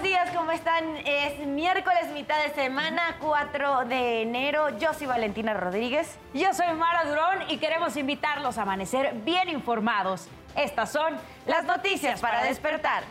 buenos días, ¿cómo están? Es miércoles, mitad de semana, 4 de enero. Yo soy Valentina Rodríguez. Yo soy Mara Durón y queremos invitarlos a amanecer bien informados. Estas son las noticias para despertar.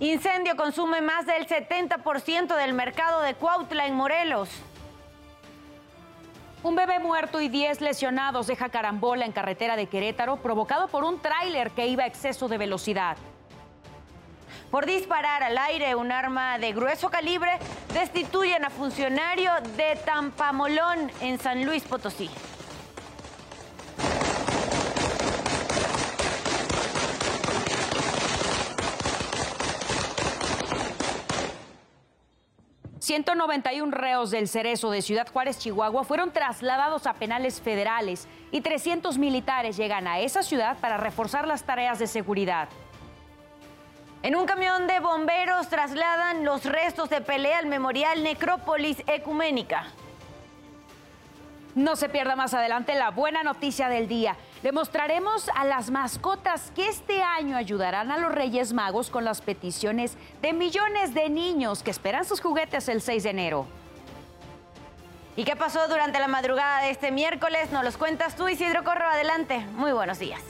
Incendio consume más del 70% del mercado de Cuautla en Morelos. Un bebé muerto y 10 lesionados deja carambola en carretera de Querétaro provocado por un tráiler que iba a exceso de velocidad. Por disparar al aire un arma de grueso calibre, destituyen a funcionario de Tampamolón en San Luis Potosí. 191 reos del Cerezo de Ciudad Juárez, Chihuahua, fueron trasladados a penales federales y 300 militares llegan a esa ciudad para reforzar las tareas de seguridad. En un camión de bomberos trasladan los restos de pelea al Memorial Necrópolis Ecuménica. No se pierda más adelante la buena noticia del día. Le mostraremos a las mascotas que este año ayudarán a los Reyes Magos con las peticiones de millones de niños que esperan sus juguetes el 6 de enero. ¿Y qué pasó durante la madrugada de este miércoles? Nos los cuentas tú, Isidro Corro. Adelante. Muy buenos días.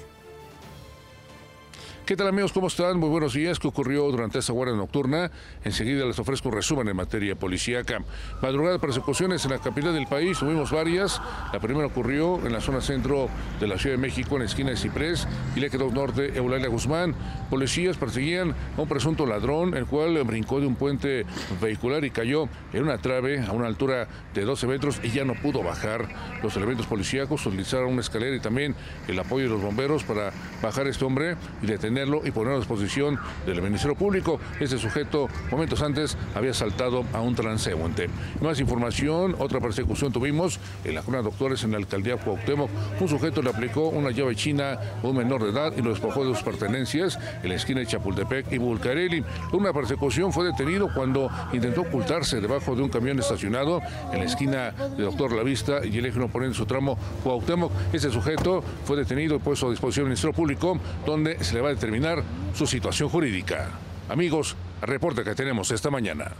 ¿Qué tal amigos? ¿Cómo están? Muy buenos días. ¿Qué ocurrió durante esta guardia nocturna? Enseguida les ofrezco un resumen en materia policíaca. Madrugada de persecuciones en la capital del país, tuvimos varias. La primera ocurrió en la zona centro de la Ciudad de México, en la esquina de Ciprés y le quedó norte, Eulalia Guzmán. Policías perseguían a un presunto ladrón, el cual brincó de un puente vehicular y cayó en una trave a una altura de 12 metros y ya no pudo bajar. Los elementos policíacos utilizaron una escalera y también el apoyo de los bomberos para bajar a este hombre y detener y ponerlo a disposición del Ministerio Público. Este sujeto, momentos antes, había saltado a un transeúnte. Más información, otra persecución tuvimos en la Junta de Doctores en la alcaldía Cuauhtémoc. Un sujeto le aplicó una llave china a un menor de edad y lo despojó de sus pertenencias en la esquina de Chapultepec y Bulcareli. Una persecución fue detenido cuando intentó ocultarse debajo de un camión estacionado en la esquina de Doctor La Vista y el eje oponente su tramo Cuauhtémoc. Ese sujeto fue detenido y puesto a disposición del Ministerio Público, donde se le va a detener determinar su situación jurídica. Amigos, reporte que tenemos esta mañana.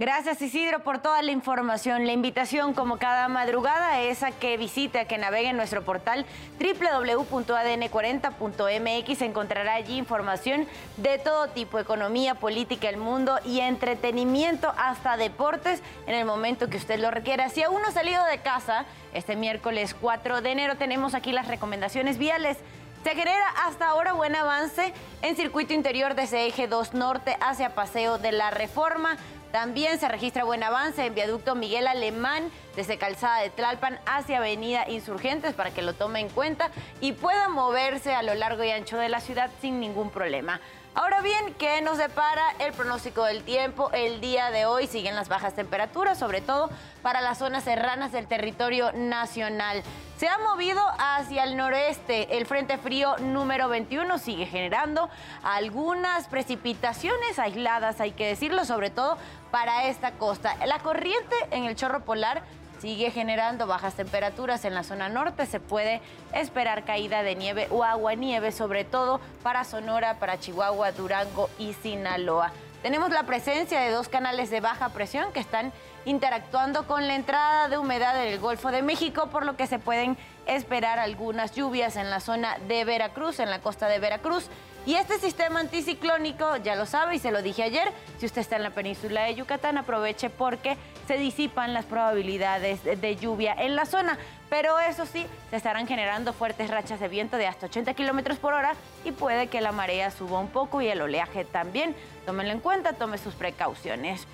Gracias Isidro por toda la información. La invitación como cada madrugada es a que visite, a que navegue en nuestro portal www.adn40.mx. Encontrará allí información de todo tipo, economía, política, el mundo y entretenimiento, hasta deportes en el momento que usted lo requiera. Si aún no ha salido de casa, este miércoles 4 de enero tenemos aquí las recomendaciones viales. Se genera hasta ahora buen avance en circuito interior desde eje 2 norte hacia Paseo de la Reforma. También se registra buen avance en viaducto Miguel Alemán desde Calzada de Tlalpan hacia Avenida Insurgentes para que lo tome en cuenta y pueda moverse a lo largo y ancho de la ciudad sin ningún problema. Ahora bien, ¿qué nos depara el pronóstico del tiempo? El día de hoy siguen las bajas temperaturas, sobre todo para las zonas serranas del territorio nacional. Se ha movido hacia el noreste. El Frente Frío número 21 sigue generando algunas precipitaciones aisladas, hay que decirlo, sobre todo para esta costa. La corriente en el chorro polar sigue generando bajas temperaturas en la zona norte. Se puede esperar caída de nieve o agua nieve, sobre todo para Sonora, para Chihuahua, Durango y Sinaloa. Tenemos la presencia de dos canales de baja presión que están interactuando con la entrada de humedad en el Golfo de México, por lo que se pueden esperar algunas lluvias en la zona de Veracruz, en la costa de Veracruz Y este sistema anticiclónico, ya lo sabe y se lo dije ayer, si usted está en la península de Yucatán, aproveche porque se disipan las probabilidades de lluvia en la zona. Pero eso sí, se estarán generando fuertes rachas de viento de hasta 80 kilómetros por hora y puede que la marea suba un poco y el oleaje también. Tómenlo en cuenta, tome sus precauciones.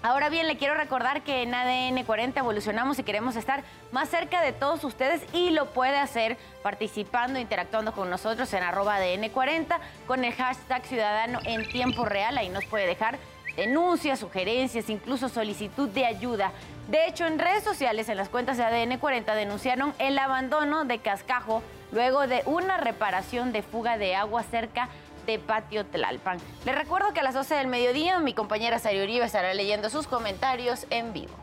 Ahora bien, le quiero recordar que en ADN 40 evolucionamos y queremos estar más cerca de todos ustedes y lo puede hacer participando, interactuando con nosotros en arroba ADN 40 con el hashtag ciudadano en tiempo real. Ahí nos puede dejar denuncias, sugerencias, incluso solicitud de ayuda. De hecho, en redes sociales, en las cuentas de ADN 40, denunciaron el abandono de Cascajo luego de una reparación de fuga de agua cerca de Patio Tlalpan. Les recuerdo que a las 12 del mediodía mi compañera Sari Uribe estará leyendo sus comentarios en vivo.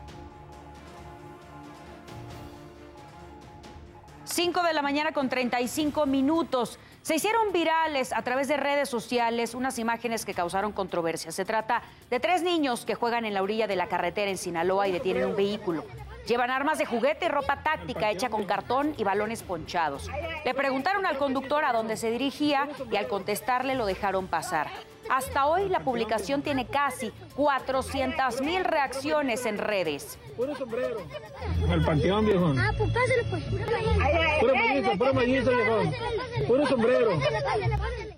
5 de la mañana con 35 minutos. Se hicieron virales a través de redes sociales unas imágenes que causaron controversia. Se trata de tres niños que juegan en la orilla de la carretera en Sinaloa y detienen un vehículo. Llevan armas de juguete y ropa táctica hecha con cartón y balones ponchados. Le preguntaron al conductor a dónde se dirigía y al contestarle lo dejaron pasar. Hasta hoy la publicación tiene casi 400 mil reacciones en redes. Puro sombrero. El panteón, viejo. Ah, pues pásale, pues. Puro puro. Puro sombrero.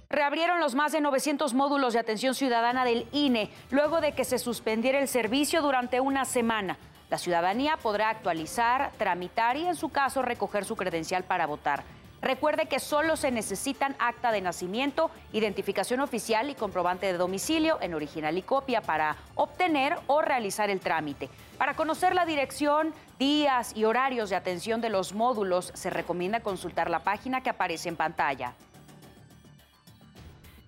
Reabrieron los más de 900 módulos de atención ciudadana del INE luego de que se suspendiera el servicio durante una semana. La ciudadanía podrá actualizar, tramitar y en su caso recoger su credencial para votar. Recuerde que solo se necesitan acta de nacimiento, identificación oficial y comprobante de domicilio en original y copia para obtener o realizar el trámite. Para conocer la dirección, días y horarios de atención de los módulos, se recomienda consultar la página que aparece en pantalla.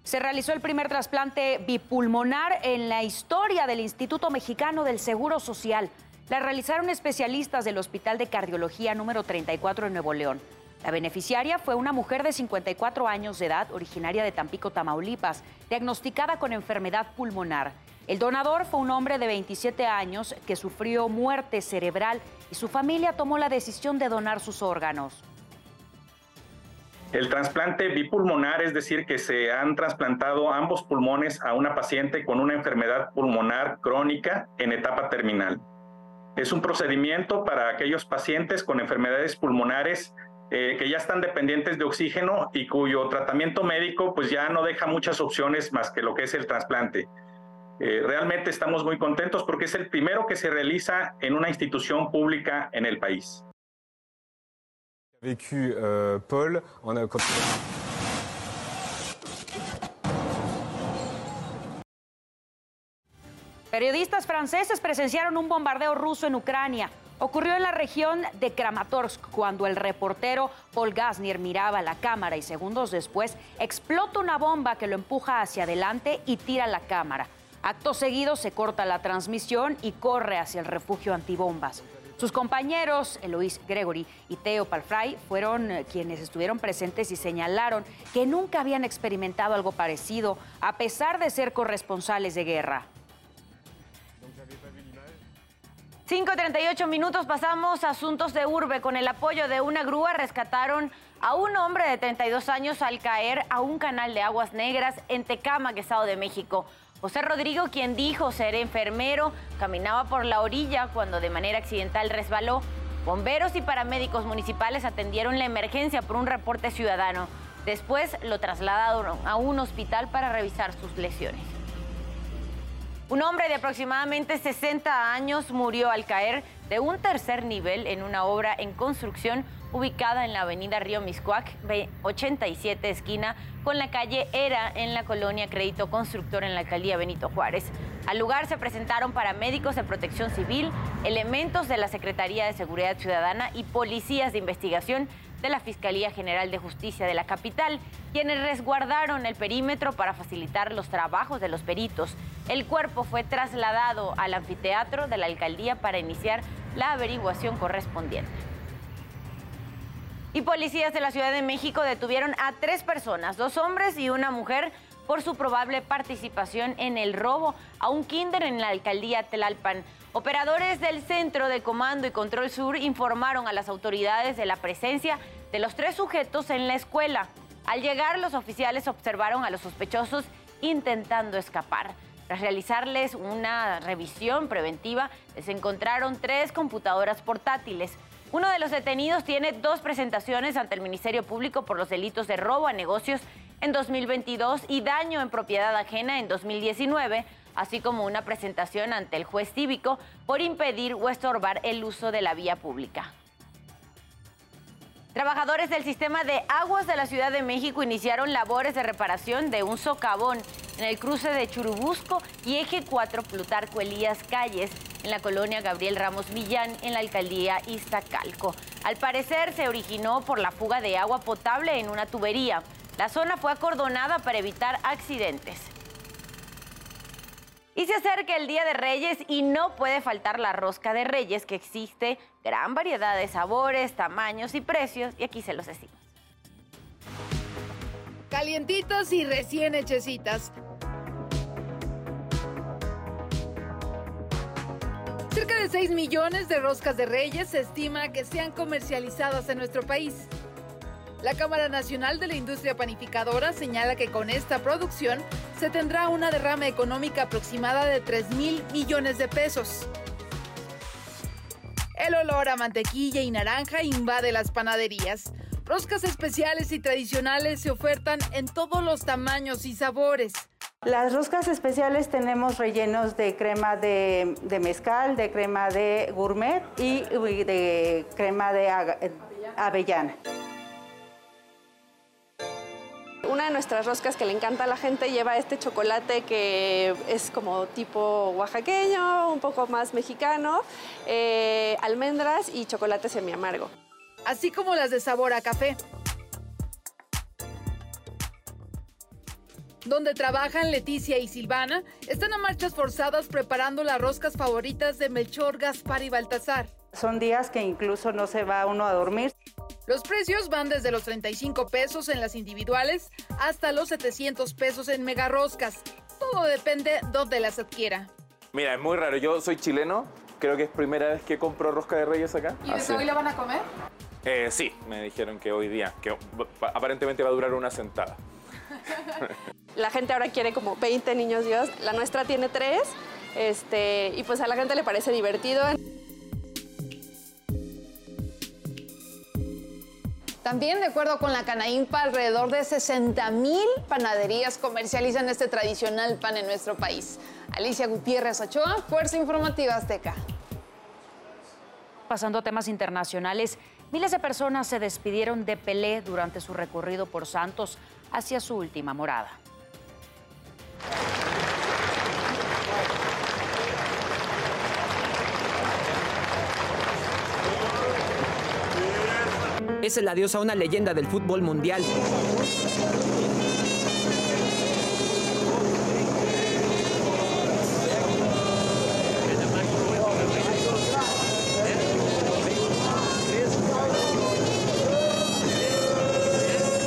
Se realizó el primer trasplante bipulmonar en la historia del Instituto Mexicano del Seguro Social. La realizaron especialistas del Hospital de Cardiología número 34 en Nuevo León. La beneficiaria fue una mujer de 54 años de edad, originaria de Tampico, Tamaulipas, diagnosticada con enfermedad pulmonar. El donador fue un hombre de 27 años que sufrió muerte cerebral y su familia tomó la decisión de donar sus órganos. El trasplante bipulmonar, es decir, que se han trasplantado ambos pulmones a una paciente con una enfermedad pulmonar crónica en etapa terminal. Es un procedimiento para aquellos pacientes con enfermedades pulmonares eh, que ya están dependientes de oxígeno y cuyo tratamiento médico pues ya no deja muchas opciones más que lo que es el trasplante. Eh, realmente estamos muy contentos porque es el primero que se realiza en una institución pública en el país. Vécu euh, Paul, on a... Periodistas franceses presenciaron un bombardeo ruso en Ucrania. Ocurrió en la región de Kramatorsk cuando el reportero Paul Gasnier miraba la cámara y segundos después explota una bomba que lo empuja hacia adelante y tira la cámara. Acto seguido se corta la transmisión y corre hacia el refugio antibombas. Sus compañeros, Eloís Gregory y Theo Palfray, fueron eh, quienes estuvieron presentes y señalaron que nunca habían experimentado algo parecido, a pesar de ser corresponsales de guerra. 5.38 minutos pasamos a asuntos de urbe. Con el apoyo de una grúa rescataron a un hombre de 32 años al caer a un canal de aguas negras en Tecama, Estado de México. José Rodrigo, quien dijo ser enfermero, caminaba por la orilla cuando de manera accidental resbaló. Bomberos y paramédicos municipales atendieron la emergencia por un reporte ciudadano. Después lo trasladaron a un hospital para revisar sus lesiones. Un hombre de aproximadamente 60 años murió al caer de un tercer nivel en una obra en construcción ubicada en la avenida Río Miscuac, 87 esquina con la calle Era en la colonia Crédito Constructor en la alcaldía Benito Juárez. Al lugar se presentaron paramédicos de protección civil, elementos de la Secretaría de Seguridad Ciudadana y policías de investigación de la Fiscalía General de Justicia de la capital, quienes resguardaron el perímetro para facilitar los trabajos de los peritos. El cuerpo fue trasladado al anfiteatro de la alcaldía para iniciar la averiguación correspondiente. Y policías de la Ciudad de México detuvieron a tres personas, dos hombres y una mujer, por su probable participación en el robo a un kinder en la alcaldía Tlalpan. Operadores del Centro de Comando y Control Sur informaron a las autoridades de la presencia de los tres sujetos en la escuela. Al llegar, los oficiales observaron a los sospechosos intentando escapar. Tras realizarles una revisión preventiva, les encontraron tres computadoras portátiles. Uno de los detenidos tiene dos presentaciones ante el Ministerio Público por los delitos de robo a negocios en 2022 y daño en propiedad ajena en 2019, así como una presentación ante el juez cívico por impedir o estorbar el uso de la vía pública. Trabajadores del sistema de aguas de la Ciudad de México iniciaron labores de reparación de un socavón en el cruce de Churubusco y Eje 4 Plutarco Elías Calles, en la colonia Gabriel Ramos Millán, en la alcaldía Iztacalco. Al parecer se originó por la fuga de agua potable en una tubería. La zona fue acordonada para evitar accidentes. Y se acerca el Día de Reyes y no puede faltar la rosca de Reyes, que existe gran variedad de sabores, tamaños y precios, y aquí se los decimos. Calientitas y recién hechecitas. Cerca de 6 millones de roscas de Reyes se estima que sean comercializadas en nuestro país. La Cámara Nacional de la Industria Panificadora señala que con esta producción se tendrá una derrama económica aproximada de 3 mil millones de pesos. El olor a mantequilla y naranja invade las panaderías. Roscas especiales y tradicionales se ofertan en todos los tamaños y sabores. Las roscas especiales tenemos rellenos de crema de, mezcal, de crema de gourmet y de crema de avellana. Una de nuestras roscas que le encanta a la gente lleva este chocolate que es como tipo oaxaqueño, un poco más mexicano, eh, almendras y chocolate semi amargo. Así como las de sabor a café. Donde trabajan Leticia y Silvana, están a marchas forzadas preparando las roscas favoritas de Melchor, Gaspar y Baltasar. Son días que incluso no se va uno a dormir. Los precios van desde los 35 pesos en las individuales hasta los 700 pesos en megarroscas. Todo depende dónde las adquiera. Mira, es muy raro. Yo soy chileno. Creo que es primera vez que compro rosca de reyes acá. ¿Y desde hoy la van a comer? Eh, sí, me dijeron que hoy día, que aparentemente va a durar una sentada. La gente ahora quiere como 20 niños Dios. La nuestra tiene 3. Este, y pues a la gente le parece divertido. También, de acuerdo con la Canaimpa, alrededor de 60 mil panaderías comercializan este tradicional pan en nuestro país. Alicia Gutiérrez Ochoa, Fuerza Informativa Azteca. Pasando a temas internacionales, miles de personas se despidieron de Pelé durante su recorrido por Santos hacia su última morada. Es el adiós a una leyenda del fútbol mundial.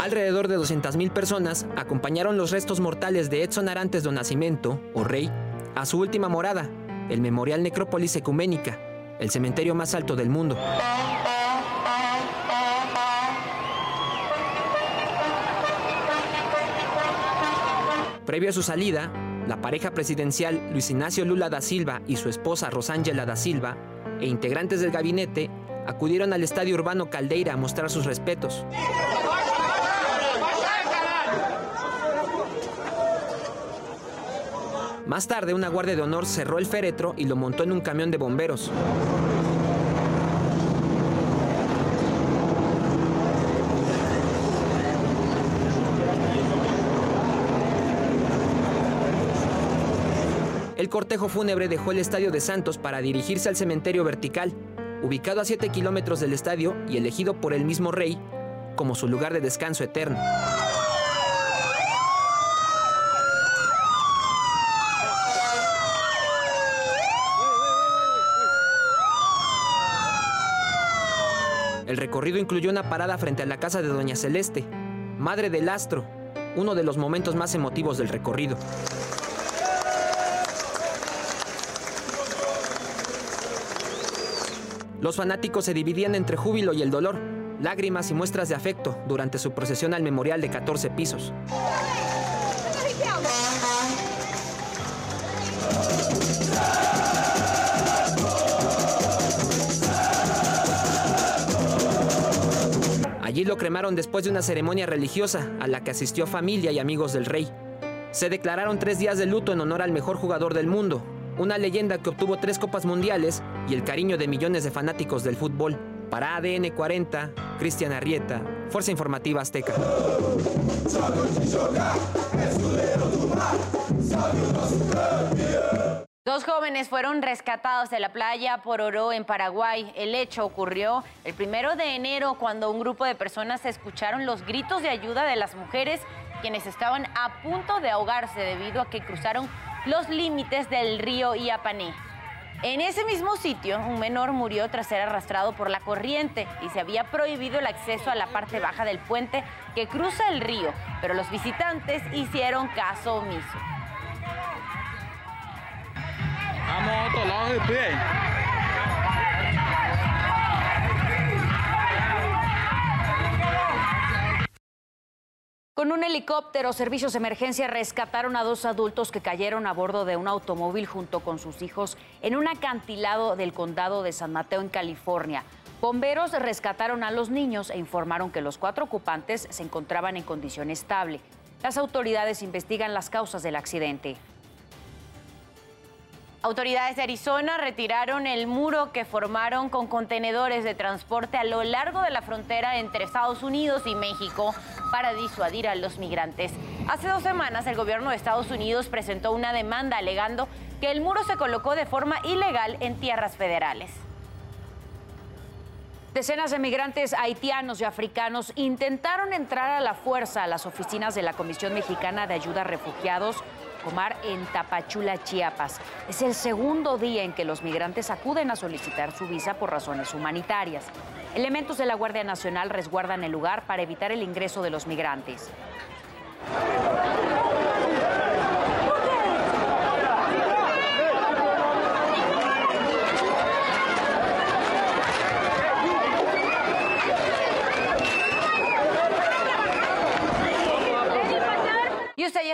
Alrededor de 200.000 personas acompañaron los restos mortales de Edson Arantes do Nascimento, o Rey, a su última morada, el Memorial Necrópolis Ecuménica, el cementerio más alto del mundo. Previo a su salida, la pareja presidencial Luis Ignacio Lula da Silva y su esposa Rosángela da Silva e integrantes del gabinete acudieron al estadio urbano Caldeira a mostrar sus respetos. Más tarde, una guardia de honor cerró el féretro y lo montó en un camión de bomberos. Cortejo fúnebre dejó el estadio de Santos para dirigirse al cementerio vertical, ubicado a 7 kilómetros del estadio y elegido por el mismo rey como su lugar de descanso eterno. El recorrido incluyó una parada frente a la casa de Doña Celeste, madre del astro, uno de los momentos más emotivos del recorrido. Los fanáticos se dividían entre júbilo y el dolor. lágrimas y muestras de afecto durante su procesión al memorial de 14 pisos. Allí lo cremaron después de una ceremonia religiosa a la que asistió familia y amigos del rey. Se declararon tres días de luto en honor al mejor jugador del mundo, una leyenda que obtuvo tres copas mundiales y el cariño de millones de fanáticos del fútbol. Para ADN 40, Cristian Arrieta, Fuerza Informativa Azteca. Dos jóvenes fueron rescatados de la playa Pororó en Paraguay. El hecho ocurrió el primero de enero cuando un grupo de personas escucharon los gritos de ayuda de las mujeres quienes estaban a punto de ahogarse debido a que cruzaron los límites del río Iapané. En ese mismo sitio, un menor murió tras ser arrastrado por la corriente y se había prohibido el acceso a la parte baja del puente que cruza el río, pero los visitantes hicieron caso omiso. A otro lado. Con un helicóptero, servicios de emergencia rescataron a dos adultos que cayeron a bordo de un automóvil junto con sus hijos en un acantilado del condado de San Mateo, en California. Bomberos rescataron a los niños e informaron que los cuatro ocupantes se encontraban en condición estable. Las autoridades investigan las causas del accidente. Autoridades de Arizona retiraron el muro que formaron con contenedores de transporte a lo largo de la frontera entre Estados Unidos y México para disuadir a los migrantes. Hace dos semanas el gobierno de Estados Unidos presentó una demanda alegando que el muro se colocó de forma ilegal en tierras federales. Decenas de migrantes haitianos y africanos intentaron entrar a la fuerza a las oficinas de la Comisión Mexicana de Ayuda a Refugiados Comar en Tapachula, Chiapas. Es el segundo día en que los migrantes acuden a solicitar su visa por razones humanitarias. Elementos de la Guardia Nacional resguardan el lugar para evitar el ingreso de los migrantes. Y usted ya